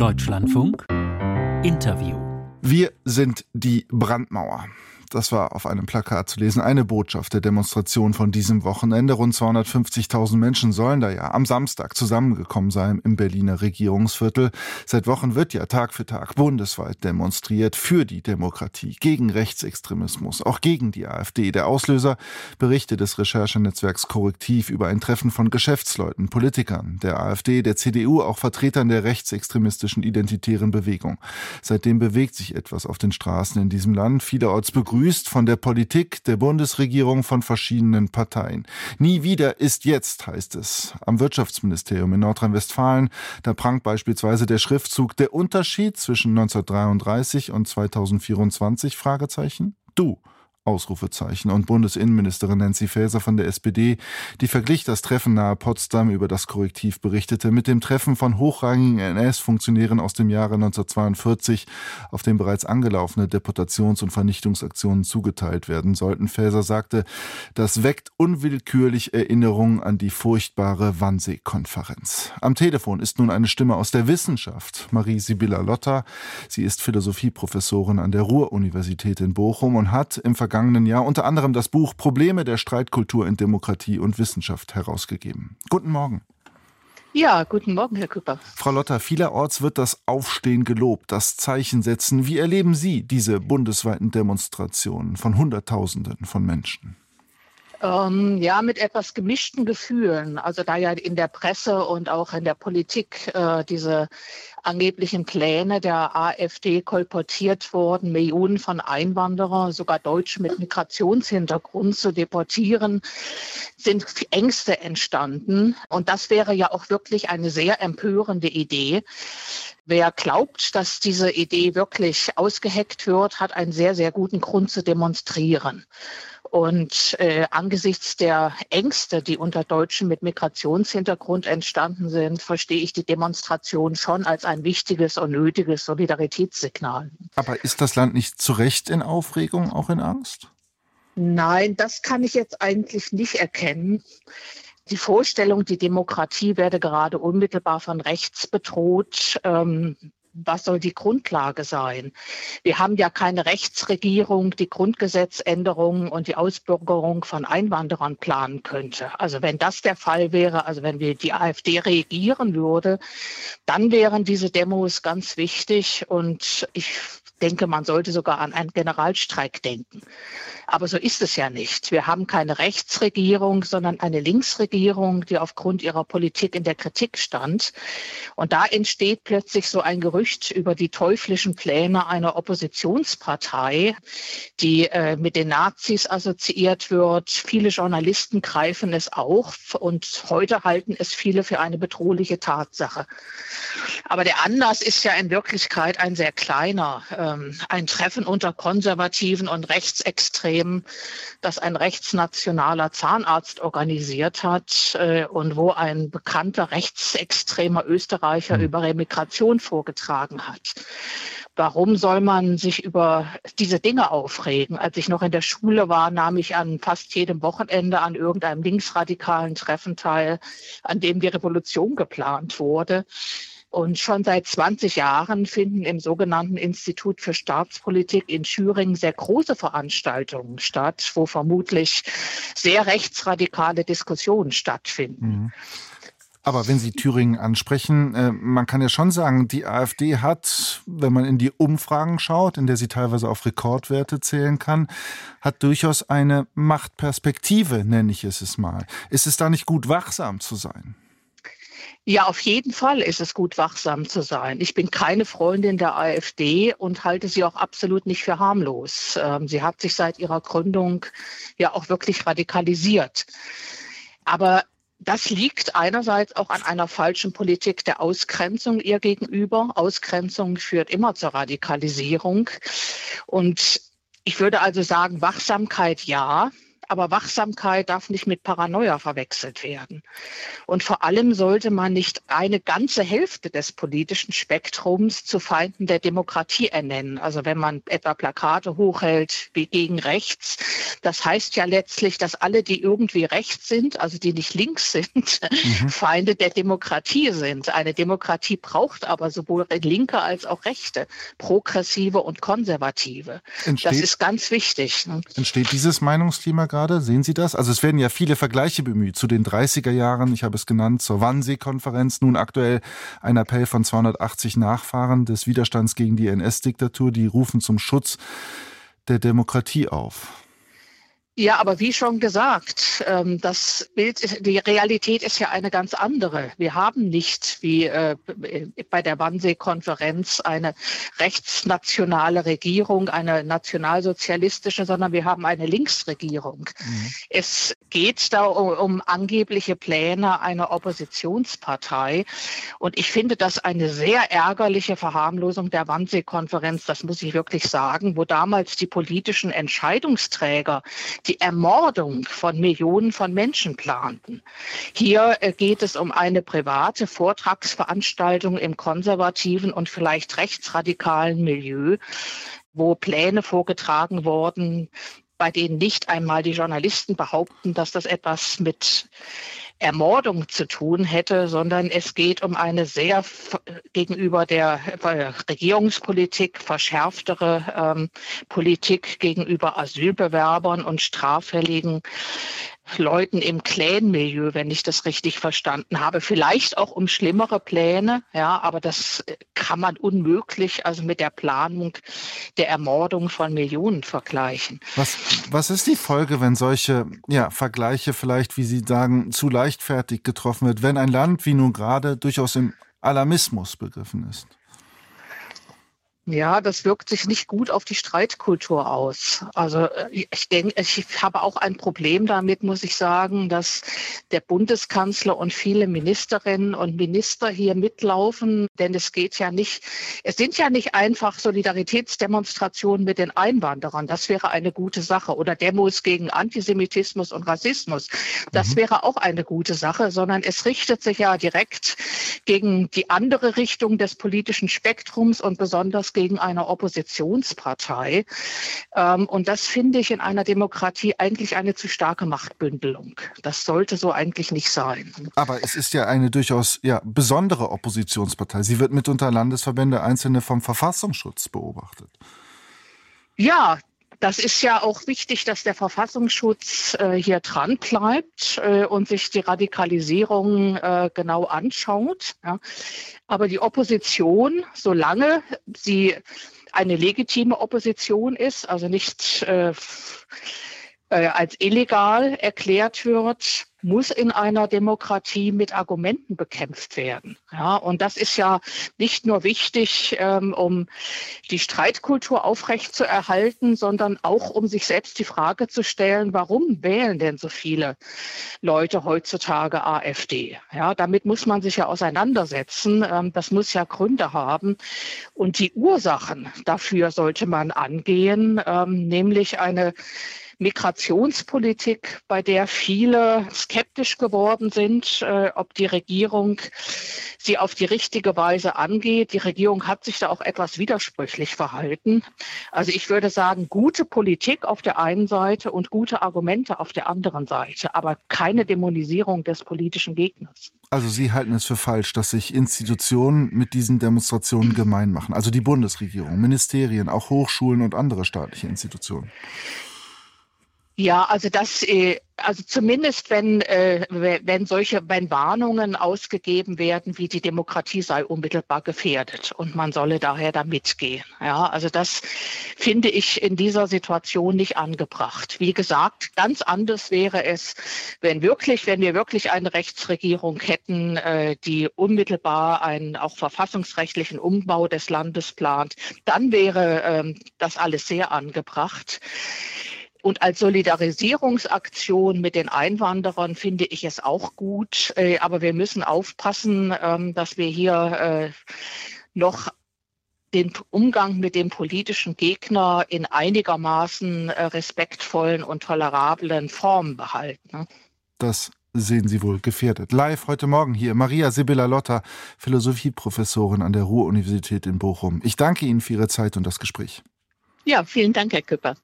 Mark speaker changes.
Speaker 1: Deutschlandfunk Interview.
Speaker 2: Wir sind die Brandmauer das war auf einem Plakat zu lesen, eine Botschaft der Demonstration von diesem Wochenende. Rund 250.000 Menschen sollen da ja am Samstag zusammengekommen sein im Berliner Regierungsviertel. Seit Wochen wird ja Tag für Tag bundesweit demonstriert für die Demokratie, gegen Rechtsextremismus, auch gegen die AfD. Der Auslöser Berichte des Recherchenetzwerks Korrektiv über ein Treffen von Geschäftsleuten, Politikern der AfD, der CDU, auch Vertretern der rechtsextremistischen identitären Bewegung. Seitdem bewegt sich etwas auf den Straßen in diesem Land. Vielerorts begrüßt begrüßt von der Politik der Bundesregierung von verschiedenen Parteien. Nie wieder ist jetzt, heißt es. Am Wirtschaftsministerium in Nordrhein-Westfalen, da prangt beispielsweise der Schriftzug der Unterschied zwischen 1933 und 2024 Fragezeichen. Du Ausrufezeichen. Und Bundesinnenministerin Nancy Faeser von der SPD, die verglich das Treffen nahe Potsdam, über das Korrektiv berichtete, mit dem Treffen von hochrangigen NS-Funktionären aus dem Jahre 1942, auf dem bereits angelaufene Deportations- und Vernichtungsaktionen zugeteilt werden sollten. Faeser sagte, das weckt unwillkürlich Erinnerungen an die furchtbare Wannsee-Konferenz. Am Telefon ist nun eine Stimme aus der Wissenschaft, Marie Sibylla Lotter. Sie ist Philosophieprofessorin an der Ruhr-Universität in Bochum und hat im vergangenen vergangenen Jahr unter anderem das Buch Probleme der Streitkultur in Demokratie und Wissenschaft herausgegeben. Guten Morgen.
Speaker 3: Ja, guten Morgen, Herr Küpper.
Speaker 2: Frau Lotter, vielerorts wird das Aufstehen gelobt, das Zeichen setzen. Wie erleben Sie diese bundesweiten Demonstrationen von Hunderttausenden von Menschen?
Speaker 3: Ähm, ja, mit etwas gemischten Gefühlen. Also da ja in der Presse und auch in der Politik äh, diese angeblichen Pläne der AfD kolportiert wurden, Millionen von Einwanderern, sogar Deutsche mit Migrationshintergrund zu deportieren, sind Ängste entstanden. Und das wäre ja auch wirklich eine sehr empörende Idee. Wer glaubt, dass diese Idee wirklich ausgeheckt wird, hat einen sehr, sehr guten Grund zu demonstrieren. Und äh, angesichts der Ängste, die unter Deutschen mit Migrationshintergrund entstanden sind, verstehe ich die Demonstration schon als ein wichtiges und nötiges Solidaritätssignal.
Speaker 2: Aber ist das Land nicht zu Recht in Aufregung, auch in Angst?
Speaker 3: Nein, das kann ich jetzt eigentlich nicht erkennen. Die Vorstellung, die Demokratie werde gerade unmittelbar von rechts bedroht, ähm, was soll die Grundlage sein? Wir haben ja keine Rechtsregierung, die Grundgesetzänderungen und die Ausbürgerung von Einwanderern planen könnte. Also wenn das der Fall wäre, also wenn wir die AfD regieren würde, dann wären diese Demos ganz wichtig und ich denke, man sollte sogar an einen Generalstreik denken. Aber so ist es ja nicht. Wir haben keine Rechtsregierung, sondern eine Linksregierung, die aufgrund ihrer Politik in der Kritik stand. Und da entsteht plötzlich so ein Gerücht über die teuflischen Pläne einer Oppositionspartei, die äh, mit den Nazis assoziiert wird. Viele Journalisten greifen es auch und heute halten es viele für eine bedrohliche Tatsache. Aber der Anlass ist ja in Wirklichkeit ein sehr kleiner. Ähm, ein Treffen unter Konservativen und Rechtsextremen Unternehmen, das ein rechtsnationaler Zahnarzt organisiert hat äh, und wo ein bekannter rechtsextremer Österreicher mhm. über Remigration vorgetragen hat. Warum soll man sich über diese Dinge aufregen? Als ich noch in der Schule war, nahm ich an fast jedem Wochenende an irgendeinem linksradikalen Treffen teil, an dem die Revolution geplant wurde. Und schon seit 20 Jahren finden im sogenannten Institut für Staatspolitik in Thüringen sehr große Veranstaltungen statt, wo vermutlich sehr rechtsradikale Diskussionen stattfinden. Mhm.
Speaker 2: Aber wenn Sie Thüringen ansprechen, äh, man kann ja schon sagen, die AfD hat, wenn man in die Umfragen schaut, in der sie teilweise auf Rekordwerte zählen kann, hat durchaus eine Machtperspektive, nenne ich es mal. Ist es da nicht gut, wachsam zu sein?
Speaker 3: Ja, auf jeden Fall ist es gut, wachsam zu sein. Ich bin keine Freundin der AfD und halte sie auch absolut nicht für harmlos. Ähm, sie hat sich seit ihrer Gründung ja auch wirklich radikalisiert. Aber das liegt einerseits auch an einer falschen Politik der Ausgrenzung ihr gegenüber. Ausgrenzung führt immer zur Radikalisierung. Und ich würde also sagen, Wachsamkeit ja, aber Wachsamkeit darf nicht mit Paranoia verwechselt werden. Und vor allem sollte man nicht eine ganze Hälfte des politischen Spektrums zu Feinden der Demokratie ernennen. Also wenn man etwa Plakate hochhält wie gegen rechts, das heißt ja letztlich, dass alle, die irgendwie rechts sind, also die nicht links sind, mhm. Feinde der Demokratie sind. Eine Demokratie braucht aber sowohl linke als auch rechte, progressive und konservative. Entsteht, das ist ganz wichtig.
Speaker 2: Ne? Entsteht dieses Meinungsklima gerade? Sehen Sie das? Also es werden ja viele Vergleiche bemüht zu den 30er Jahren, ich habe es genannt, zur Wannsee-Konferenz, nun aktuell ein Appell von 280 Nachfahren des Widerstands gegen die NS-Diktatur, die rufen zum Schutz der Demokratie auf.
Speaker 3: Ja, aber wie schon gesagt, ähm, das Bild, die Realität ist ja eine ganz andere. Wir haben nicht wie äh, bei der Wannsee-Konferenz eine rechtsnationale Regierung, eine nationalsozialistische, sondern wir haben eine Linksregierung. Mhm. Es geht da um, um angebliche Pläne einer Oppositionspartei. Und ich finde das eine sehr ärgerliche Verharmlosung der Wannsee-Konferenz, das muss ich wirklich sagen, wo damals die politischen Entscheidungsträger, die Ermordung von Millionen von Menschen planten. Hier äh, geht es um eine private Vortragsveranstaltung im konservativen und vielleicht rechtsradikalen Milieu, wo Pläne vorgetragen wurden, bei denen nicht einmal die Journalisten behaupten, dass das etwas mit Ermordung zu tun hätte, sondern es geht um eine sehr gegenüber der äh, Regierungspolitik verschärftere ähm, Politik gegenüber Asylbewerbern und straffälligen Leuten im Clan-Milieu, wenn ich das richtig verstanden habe. Vielleicht auch um schlimmere Pläne, ja, aber das kann man unmöglich also mit der Planung der Ermordung von Millionen vergleichen.
Speaker 2: Was, was ist die Folge, wenn solche ja, Vergleiche vielleicht, wie Sie sagen, zu leichtfertig getroffen wird, wenn ein Land wie nun gerade durchaus im Alarmismus begriffen ist?
Speaker 3: Ja, das wirkt sich nicht gut auf die Streitkultur aus. Also äh, ich denke, ich habe auch ein Problem damit, muss ich sagen, dass der Bundeskanzler und viele Ministerinnen und Minister hier mitlaufen, denn es geht ja nicht, es sind ja nicht einfach Solidaritätsdemonstrationen mit den Einwanderern. Das wäre eine gute Sache oder Demos gegen Antisemitismus und Rassismus. Das mhm. wäre auch eine gute Sache, sondern es richtet sich ja direkt gegen die andere Richtung des politischen Spektrums und besonders gegen eine Oppositionspartei. Ähm, und das finde ich in einer Demokratie eigentlich eine zu starke Machtbündelung. Das sollte so eigentlich nicht sein.
Speaker 2: Aber es ist ja eine durchaus ja, besondere Oppositionspartei. Sie wird mitunter Landesverbände einzelne vom Verfassungsschutz beobachtet.
Speaker 3: Ja, das ist ja auch wichtig, dass der Verfassungsschutz äh, hier dran bleibt äh, und sich die Radikalisierung äh, genau anschaut. Ja. Aber die Opposition, solange sie eine legitime Opposition ist, also nicht äh, als illegal erklärt wird, muss in einer Demokratie mit Argumenten bekämpft werden. Ja, und das ist ja nicht nur wichtig, ähm, um die Streitkultur aufrechtzuerhalten, sondern auch um sich selbst die Frage zu stellen, warum wählen denn so viele Leute heutzutage AfD? Ja, damit muss man sich ja auseinandersetzen. Ähm, das muss ja Gründe haben. Und die Ursachen dafür sollte man angehen, ähm, nämlich eine Migrationspolitik, bei der viele skeptisch geworden sind, äh, ob die Regierung sie auf die richtige Weise angeht. Die Regierung hat sich da auch etwas widersprüchlich verhalten. Also ich würde sagen, gute Politik auf der einen Seite und gute Argumente auf der anderen Seite, aber keine Dämonisierung des politischen Gegners.
Speaker 2: Also Sie halten es für falsch, dass sich Institutionen mit diesen Demonstrationen gemein machen. Also die Bundesregierung, Ministerien, auch Hochschulen und andere staatliche Institutionen.
Speaker 3: Ja, also das, äh, also zumindest wenn, äh, wenn solche, wenn Warnungen ausgegeben werden, wie die Demokratie sei unmittelbar gefährdet und man solle daher da mitgehen. Ja, also das finde ich in dieser Situation nicht angebracht. Wie gesagt, ganz anders wäre es, wenn wirklich, wenn wir wirklich eine Rechtsregierung hätten, äh, die unmittelbar einen auch verfassungsrechtlichen Umbau des Landes plant, dann wäre ähm, das alles sehr angebracht. Und als Solidarisierungsaktion mit den Einwanderern finde ich es auch gut. Äh, aber wir müssen aufpassen, ähm, dass wir hier äh, noch den Umgang mit dem politischen Gegner in einigermaßen äh, respektvollen und tolerablen Formen behalten. Ne?
Speaker 2: Das sehen Sie wohl gefährdet. Live heute Morgen hier Maria Sibylla Lotter, Philosophieprofessorin an der Ruhr-Universität in Bochum. Ich danke Ihnen für Ihre Zeit und das Gespräch.
Speaker 3: Ja, vielen Dank, Herr Küpper.